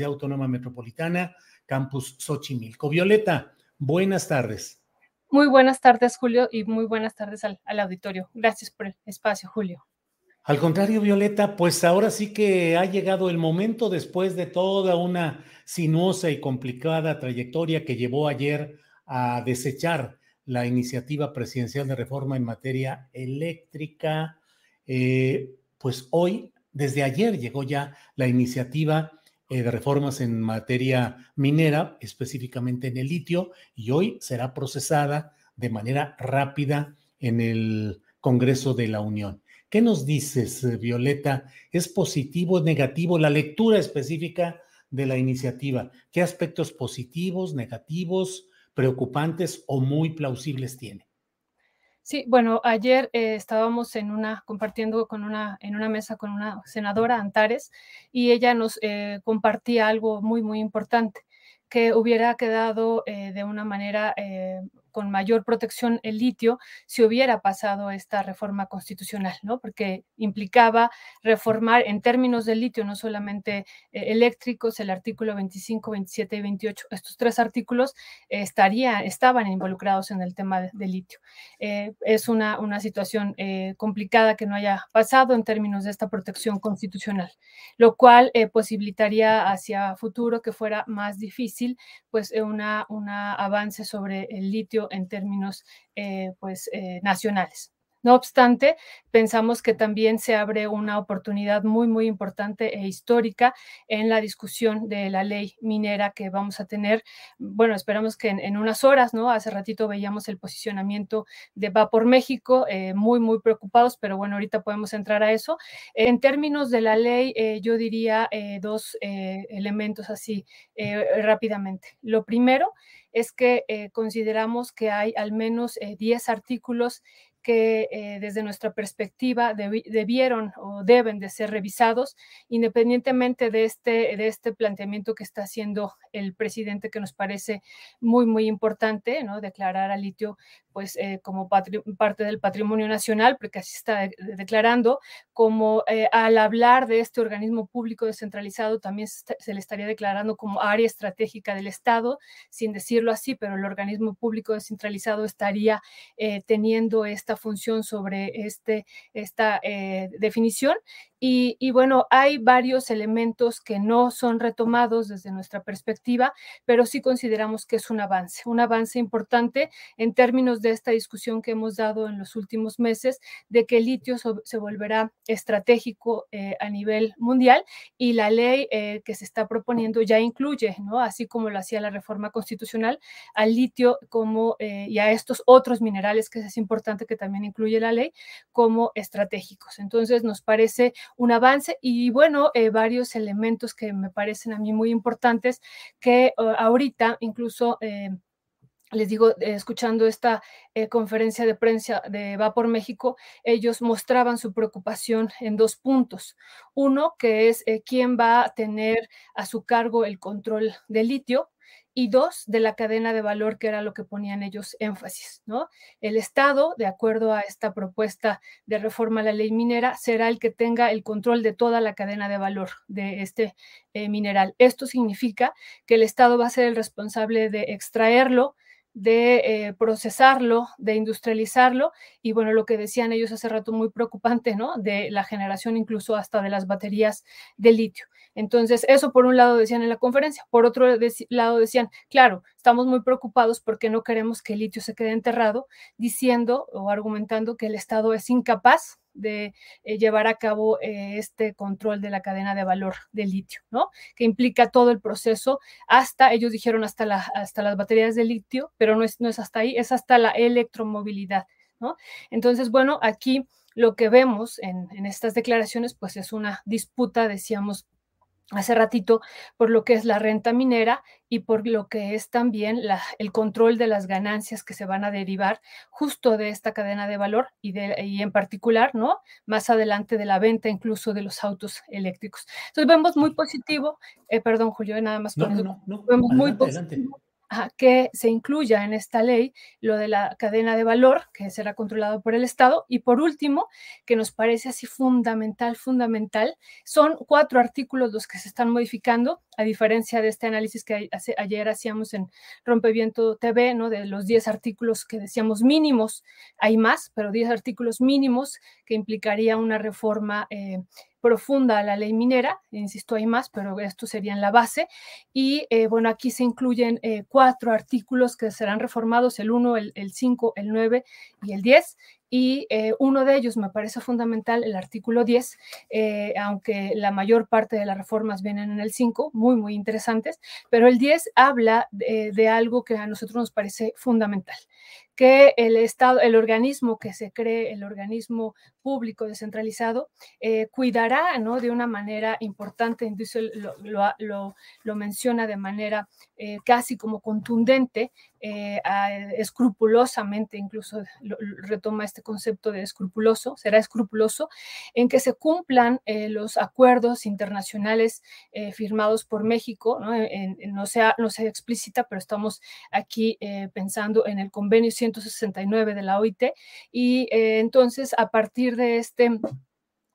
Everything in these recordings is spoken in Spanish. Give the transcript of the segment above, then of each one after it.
Autónoma Metropolitana, Campus Xochimilco. Violeta, buenas tardes. Muy buenas tardes, Julio, y muy buenas tardes al, al auditorio. Gracias por el espacio, Julio. Al contrario, Violeta, pues ahora sí que ha llegado el momento después de toda una sinuosa y complicada trayectoria que llevó ayer a desechar la iniciativa presidencial de reforma en materia eléctrica. Eh, pues hoy, desde ayer, llegó ya la iniciativa de reformas en materia minera, específicamente en el litio, y hoy será procesada de manera rápida en el Congreso de la Unión. ¿Qué nos dices, eh, Violeta? ¿Es positivo, o negativo la lectura específica de la iniciativa? ¿Qué aspectos positivos, negativos, preocupantes o muy plausibles tiene? Sí, bueno, ayer eh, estábamos en una, compartiendo con una, en una mesa con una senadora, Antares, y ella nos eh, compartía algo muy, muy importante, que hubiera quedado eh, de una manera con mayor protección el litio si hubiera pasado esta reforma constitucional, ¿no? Porque implicaba reformar en términos del litio, no solamente eh, eléctricos, el artículo 25, 27 y 28. Estos tres artículos eh, estaban involucrados en el tema del de litio. Eh, es una, una situación complicada que no haya pasado en términos de esta protección constitucional, lo cual posibilitaría hacia futuro que fuera más difícil, pues, un una avance sobre el litio en términos eh, pues, eh, nacionales. No obstante, pensamos que también se abre una oportunidad muy, muy importante e histórica en la discusión de la ley minera que vamos a tener. Bueno, esperamos que en, unas horas, ¿no? Hace ratito veíamos el posicionamiento de Va por México, eh, muy, muy preocupados, pero bueno, ahorita podemos entrar a eso. En términos de la ley, yo diría dos elementos así rápidamente. Lo primero es que eh, consideramos que hay al menos 10 eh, artículos que eh, desde nuestra perspectiva debieron o deben de ser revisados, independientemente de este, de este planteamiento que está haciendo el presidente, que nos parece muy, muy importante, ¿no? Declarar al litio pues eh, como parte del patrimonio nacional, porque así está declarando, como eh, al hablar de este organismo público descentralizado, también se, le estaría declarando como área estratégica del Estado, sin decirlo así, pero el organismo público descentralizado estaría teniendo esta función sobre este, esta eh, definición y, bueno, hay varios elementos que no son retomados desde nuestra perspectiva, pero sí consideramos que es un avance, un avance importante en términos de esta discusión que hemos dado en los últimos meses de que el litio se volverá estratégico eh, a nivel mundial y la ley eh, que se está proponiendo ya incluye, ¿no? Así como lo hacía la reforma constitucional, al litio como eh, y a estos otros minerales que es importante que también incluye la ley como estratégicos. Entonces, nos parece un avance y bueno, eh, varios elementos que me parecen a mí muy importantes que eh, ahorita incluso... Eh, les digo, escuchando esta conferencia de prensa de Va por México, ellos mostraban su preocupación en dos puntos. Uno, que es quién va a tener a su cargo el control del litio, y dos, de la cadena de valor, que era lo que ponían ellos énfasis, ¿no? El Estado, de acuerdo a esta propuesta de reforma a la ley minera, será el que tenga el control de toda la cadena de valor de este mineral. Esto significa que el Estado va a ser el responsable de extraerlo, de eh, procesarlo, de industrializarlo y bueno, lo que decían ellos hace rato muy preocupante, ¿no? De la generación incluso hasta de las baterías de litio. Entonces, eso por un lado decían en la conferencia, por otro lado decían, claro, estamos muy preocupados porque no queremos que el litio se quede enterrado, diciendo o argumentando que el Estado es incapaz de eh, llevar a cabo eh, este control de la cadena de valor del litio, ¿no? Que implica todo el proceso hasta, ellos dijeron hasta, hasta las baterías de litio, pero no es, no es hasta ahí, es hasta la electromovilidad, ¿no? Entonces, bueno, aquí lo que vemos en estas declaraciones, pues es una disputa, decíamos, hace ratito por lo que es la renta minera y por lo que es también la, el control de las ganancias que se van a derivar justo de esta cadena de valor y, de, y en particular, ¿no? Más adelante de la venta incluso de los autos eléctricos. Entonces vemos muy positivo, eh, perdón Julio, nada más no, no, no, vemos muy positivo que se incluya en esta ley lo de la cadena de valor, que será controlado por el Estado. Y por último, que nos parece así fundamental, fundamental, son cuatro artículos los que se están modificando, a diferencia de este análisis que ayer hacíamos en Rompeviento TV, ¿no? De los 10 artículos que decíamos mínimos, hay más, pero 10 artículos mínimos que implicaría una reforma. Eh, profunda a la ley minera, insisto, hay más, pero esto sería en la base. Y eh, bueno, aquí se incluyen eh, cuatro artículos que serán reformados, el 1, el, el 5, el 9 y el 10 y eh, uno de ellos me parece fundamental, el artículo 10, aunque la mayor parte de las reformas vienen en el 5, muy, muy interesantes, pero el 10 habla de, algo que a nosotros nos parece fundamental, que el Estado, el organismo que se cree, el organismo público descentralizado, eh, cuidará ¿no? de una manera importante, lo, lo, lo, menciona de manera eh, casi como contundente, eh, escrupulosamente, incluso retoma este concepto de escrupuloso, será escrupuloso, en que se cumplan los acuerdos internacionales firmados por México, ¿no? no, no sea explícita, pero estamos aquí pensando en el convenio 169 de la OIT, y entonces a partir de este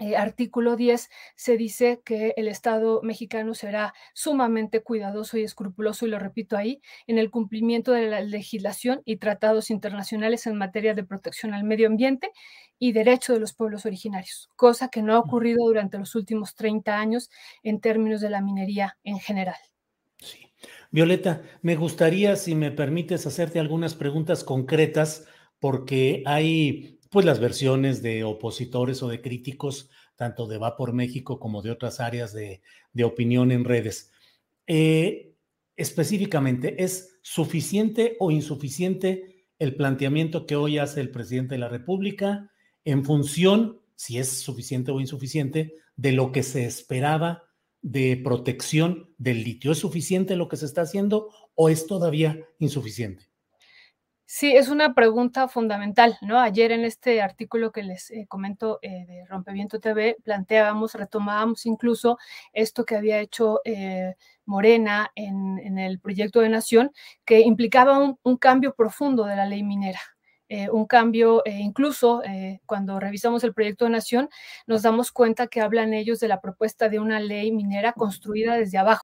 eh, artículo 10 se dice que el Estado mexicano será sumamente cuidadoso y escrupuloso, y lo repito ahí, en el cumplimiento de la legislación y tratados internacionales en materia de protección al medio ambiente y derecho de los pueblos originarios, cosa que no ha ocurrido durante los últimos 30 años en términos de la minería en general. Sí. Violeta, me gustaría, si me permites, hacerte algunas preguntas concretas, porque hay pues las versiones de opositores o de críticos, tanto de Va por México como de otras áreas de, opinión en redes. Eh, específicamente, ¿es suficiente o insuficiente el planteamiento que hoy hace el presidente de la República en función, si es suficiente o insuficiente, de lo que se esperaba de protección del litio? ¿Es suficiente lo que se está haciendo o es todavía insuficiente? Sí, es una pregunta fundamental, ¿no? Ayer en este artículo que les eh, comento eh, de Rompeviento TV, planteábamos, retomábamos incluso esto que había hecho eh, Morena en, el proyecto de nación, que implicaba un, cambio profundo de la ley minera. un cambio, incluso cuando revisamos el proyecto de nación, nos damos cuenta que hablan ellos de la propuesta de una ley minera construida desde abajo.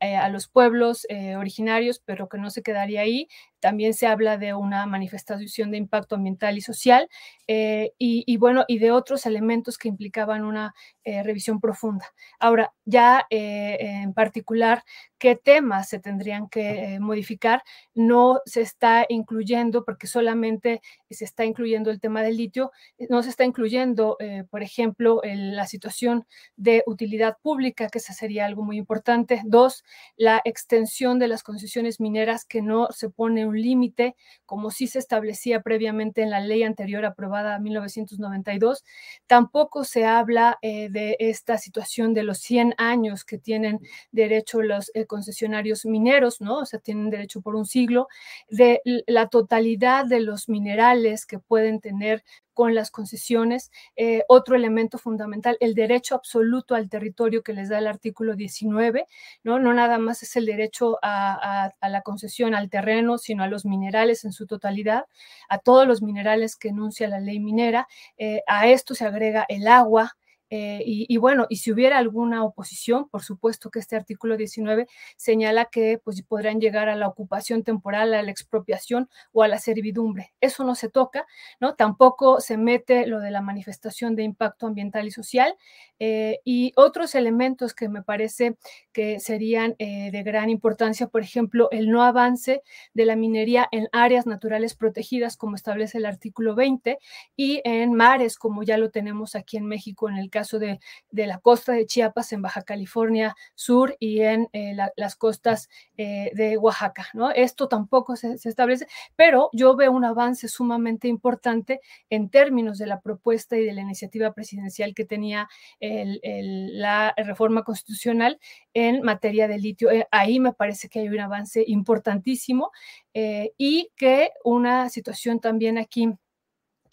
eh, a los pueblos eh, originarios, pero que no se quedaría ahí. También se habla de una manifestación de impacto ambiental y social, eh, y, bueno, y de otros elementos que implicaban una revisión profunda. Ahora, ya en particular, qué temas se tendrían que modificar, no se está incluyendo, porque solamente se está incluyendo el tema del litio, no se está incluyendo, por ejemplo, la situación de utilidad pública, que ese sería algo muy importante. Dos, la extensión de las concesiones mineras, que no se pone un límite, como sí se establecía previamente en la ley anterior aprobada en 1992. Tampoco se habla eh, de esta situación de los 100 años que tienen derecho los eh, concesionarios mineros, ¿no? O sea, tienen derecho por un siglo, de la totalidad de los minerales que pueden tener con las concesiones. Eh, otro elemento fundamental, el derecho absoluto al territorio que les da el artículo 19, ¿no? No nada más es el derecho a, la concesión al terreno, sino a los minerales en su totalidad, a todos los minerales que enuncia la ley minera. Eh, a esto se agrega el agua, eh, y, bueno, y si hubiera alguna oposición, por supuesto que este artículo 19 señala que pues, podrán llegar a la ocupación temporal, a la expropiación o a la servidumbre. Eso no se toca, ¿no? Tampoco se mete lo de la manifestación de impacto ambiental y social eh, y otros elementos que me parece que serían eh, de gran importancia, por ejemplo, el no avance de la minería en áreas naturales protegidas, como establece el artículo 20, y en mares, como ya lo tenemos aquí en México en el caso de, la costa de Chiapas, en Baja California Sur y en eh, las costas eh, de Oaxaca. ¿no? Esto tampoco se, establece, pero yo veo un avance sumamente importante en términos de la propuesta y de la iniciativa presidencial que tenía la reforma constitucional en materia de litio. Eh, ahí me parece que hay un avance importantísimo y que una situación también aquí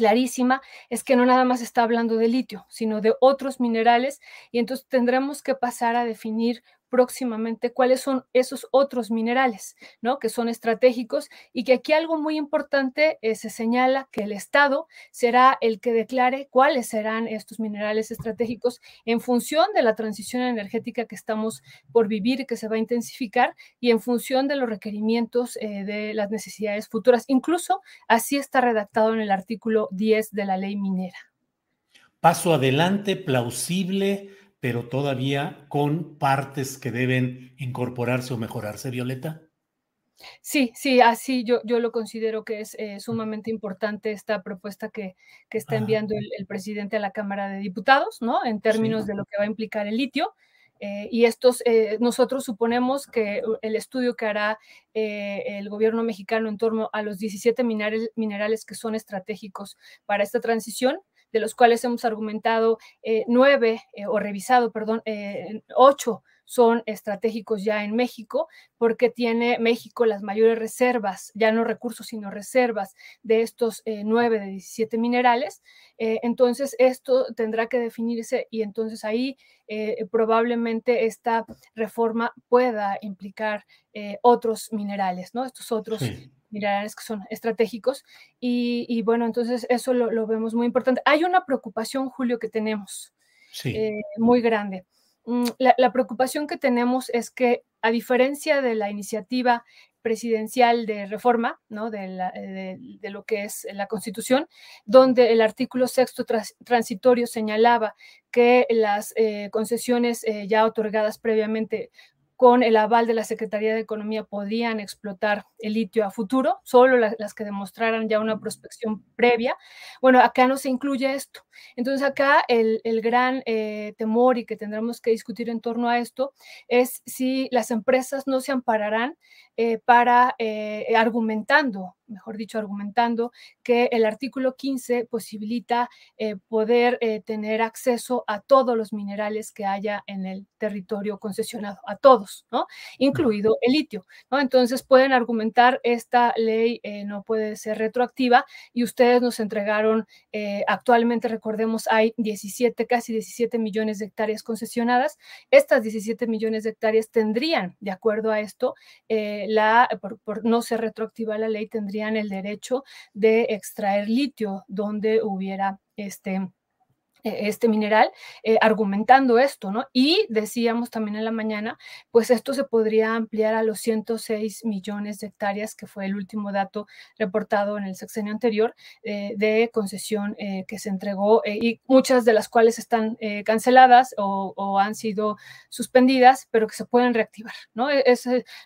clarísima es que no nada más está hablando de litio, sino de otros minerales y entonces tendremos que pasar a definir próximamente cuáles son esos otros minerales, ¿no? Que son estratégicos y que aquí algo muy importante eh, se señala que el Estado será el que declare cuáles serán estos minerales estratégicos en función de la transición energética que estamos por vivir y que se va a intensificar y en función de los requerimientos eh, de las necesidades futuras. Incluso así está redactado en el artículo 10 de la ley minera. Paso adelante, plausible pero todavía con partes que deben incorporarse o mejorarse, Violeta. Sí, sí, así yo, yo lo considero que es eh, sumamente importante esta propuesta que, que está enviando el, presidente a la Cámara de Diputados, ¿no? En términos de lo que va a implicar el litio. Eh, y estos, eh, nosotros suponemos que el estudio que hará el gobierno mexicano en torno a los 17 minerales, minerales que son estratégicos para esta transición, de los cuales hemos argumentado eh, nueve, eh, o revisado, perdón, eh, ocho son estratégicos ya en México, porque tiene México las mayores reservas, ya no recursos, sino reservas de estos nueve de 17 minerales. entonces, esto tendrá que definirse y entonces ahí probablemente esta reforma pueda implicar otros minerales, ¿no? Estos otros minerales que son estratégicos. Y, bueno, entonces eso lo, vemos muy importante. Hay una preocupación, Julio, que tenemos eh, muy grande. Mm, la, preocupación que tenemos es que, a diferencia de la iniciativa presidencial de reforma, ¿no? de, lo que es la Constitución, donde el artículo sexto transitorio señalaba que las eh, concesiones eh, ya otorgadas previamente con el aval de la Secretaría de Economía podían explotar el litio a futuro, solo las que demostraran ya una prospección previa. Bueno, acá no se incluye esto. Entonces acá el, gran eh, temor y que tendremos que discutir en torno a esto es si las empresas no se ampararán para argumentando mejor dicho, argumentando que el artículo 15 posibilita eh, poder eh, tener acceso a todos los minerales que haya en el territorio concesionado, a todos, ¿no? Incluido el litio, ¿no? Entonces pueden argumentar esta ley eh, no puede ser retroactiva y ustedes nos entregaron, actualmente recordemos, hay 17, casi 17 millones de hectáreas concesionadas. Estas 17 millones de hectáreas tendrían, de acuerdo a esto, la, por, por no ser retroactiva la ley, tendrían el derecho de extraer litio donde hubiera este este mineral, eh, argumentando esto, ¿no? Y decíamos también en la mañana, pues esto se podría ampliar a los 106 millones de hectáreas, que fue el último dato reportado en el sexenio anterior eh, de concesión eh, que se entregó y muchas de las cuales están canceladas o, han sido suspendidas, pero que se pueden reactivar, ¿no? E-,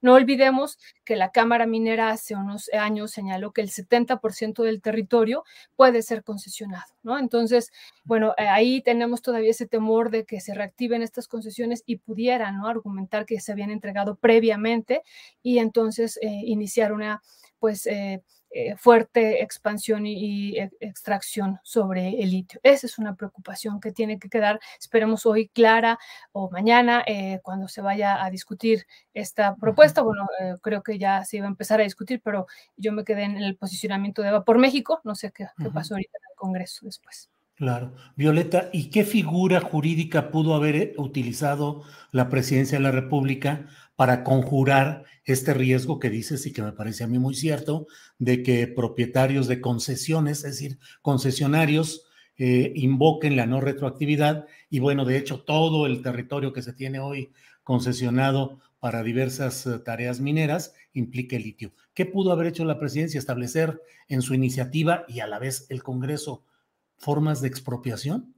no olvidemos que la Cámara Minera hace unos años señaló que el 70% del territorio puede ser concesionado, ¿no? Entonces, bueno, ahí tenemos todavía ese temor de que se reactiven estas concesiones y pudieran ¿no? argumentar que se habían entregado previamente y entonces eh, iniciar una pues eh, eh, fuerte expansión y, e, extracción sobre el litio. Esa es una preocupación que tiene que quedar, esperemos hoy clara o mañana eh, cuando se vaya a discutir esta propuesta. Bueno, eh, creo que ya se iba a empezar a discutir, pero yo me quedé en el posicionamiento de Vapor México. No sé qué, qué pasó ahorita en el Congreso después. Claro. Violeta, ¿y qué figura jurídica pudo haber utilizado la presidencia de la República para conjurar este riesgo que dices y que me parece a mí muy cierto, de que propietarios de concesiones, es decir, concesionarios, eh, invoquen la no retroactividad y bueno, de hecho, todo el territorio que se tiene hoy concesionado para diversas eh, tareas mineras implica litio. ¿Qué pudo haber hecho la presidencia? Establecer en su iniciativa y a la vez el Congreso formas de expropiación.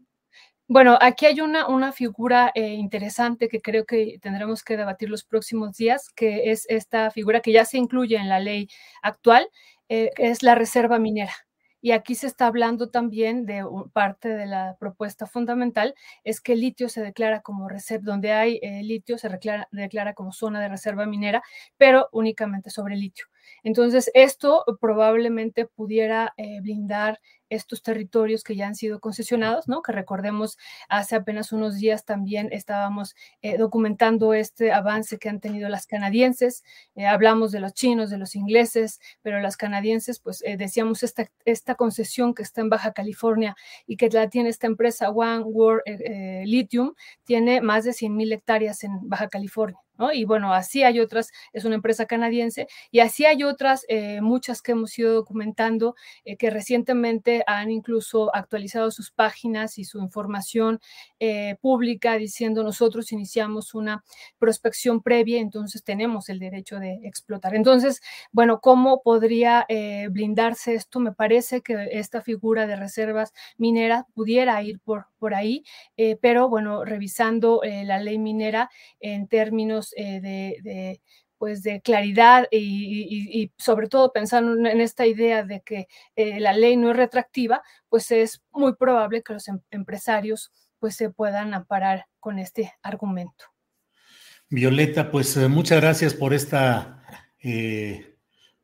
Bueno, aquí hay una, una figura eh, interesante que creo que tendremos que debatir los próximos días, que es esta figura que ya se incluye en la ley actual, eh, es la reserva minera. Y aquí se está hablando también de parte de la propuesta fundamental, es que el litio se declara como reserva, donde hay eh, litio se declara, declara como zona de reserva minera, pero únicamente sobre litio. Entonces, esto probablemente pudiera blindar estos territorios que ya han sido concesionados, ¿no? Que recordemos, hace apenas unos días también estábamos eh, documentando este avance que han tenido las canadienses. Eh, hablamos de los chinos, de los ingleses, pero las canadienses, pues eh, decíamos esta, esta concesión que está en Baja California y que la tiene esta empresa One World Lithium, tiene más de 100 mil hectáreas en Baja California. Y bueno, así hay otras, es una empresa canadiense, y así hay otras, eh, muchas que hemos ido documentando, eh, que recientemente han incluso actualizado sus páginas y su información eh, pública diciendo nosotros iniciamos una prospección previa, entonces tenemos el derecho de explotar. Entonces, bueno, ¿cómo podría blindarse esto? Me parece que esta figura de reservas mineras pudiera ir por, por ahí, pero bueno, revisando la ley minera en términos eh, de, pues de claridad y, sobre todo pensando en esta idea de que eh, la ley no es retractiva, pues es muy probable que los em, empresarios pues se puedan amparar con este argumento. Violeta, pues eh, muchas gracias por esta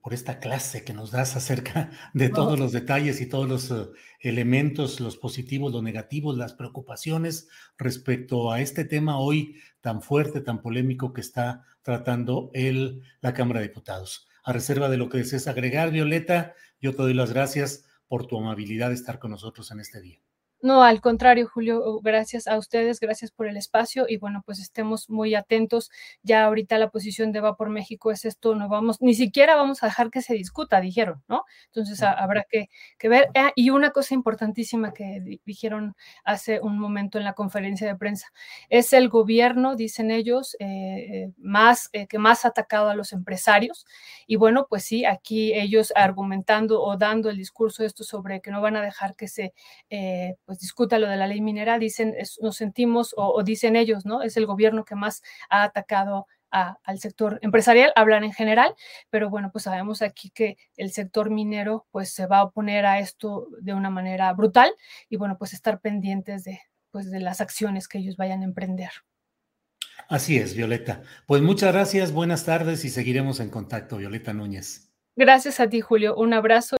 por esta clase que nos das acerca de todos los detalles y todos los eh, elementos, los positivos, los negativos, las preocupaciones respecto a este tema hoy tan fuerte, tan polémico que está tratando el, la Cámara de Diputados. A reserva de lo que desees agregar, Violeta, yo te doy las gracias por tu amabilidad de estar con nosotros en este día. No, al contrario, Julio, gracias a ustedes, gracias por el espacio y bueno, pues estemos muy atentos. Ya ahorita la posición de Va por México es esto, no vamos, ni siquiera vamos a dejar que se discuta, dijeron, ¿no? Entonces habrá que, ver. Ah, y una cosa importantísima que dijeron hace un momento en la conferencia de prensa, es el gobierno, dicen ellos, eh, eh, más eh, que más ha atacado a los empresarios. Y bueno, pues sí, aquí ellos argumentando o dando el discurso esto sobre que no van a dejar que se pues discuta lo de la ley minera, dicen, nos sentimos o, dicen ellos, ¿no? Es el gobierno que más ha atacado al sector empresarial, hablan en general, pero bueno, pues sabemos aquí que el sector minero pues se va a oponer a esto de una manera brutal y bueno, pues estar pendientes de, pues, de las acciones que ellos vayan a emprender. Así es, Violeta. Pues muchas gracias, buenas tardes y seguiremos en contacto, Violeta Núñez. Gracias a ti, Julio. Un abrazo.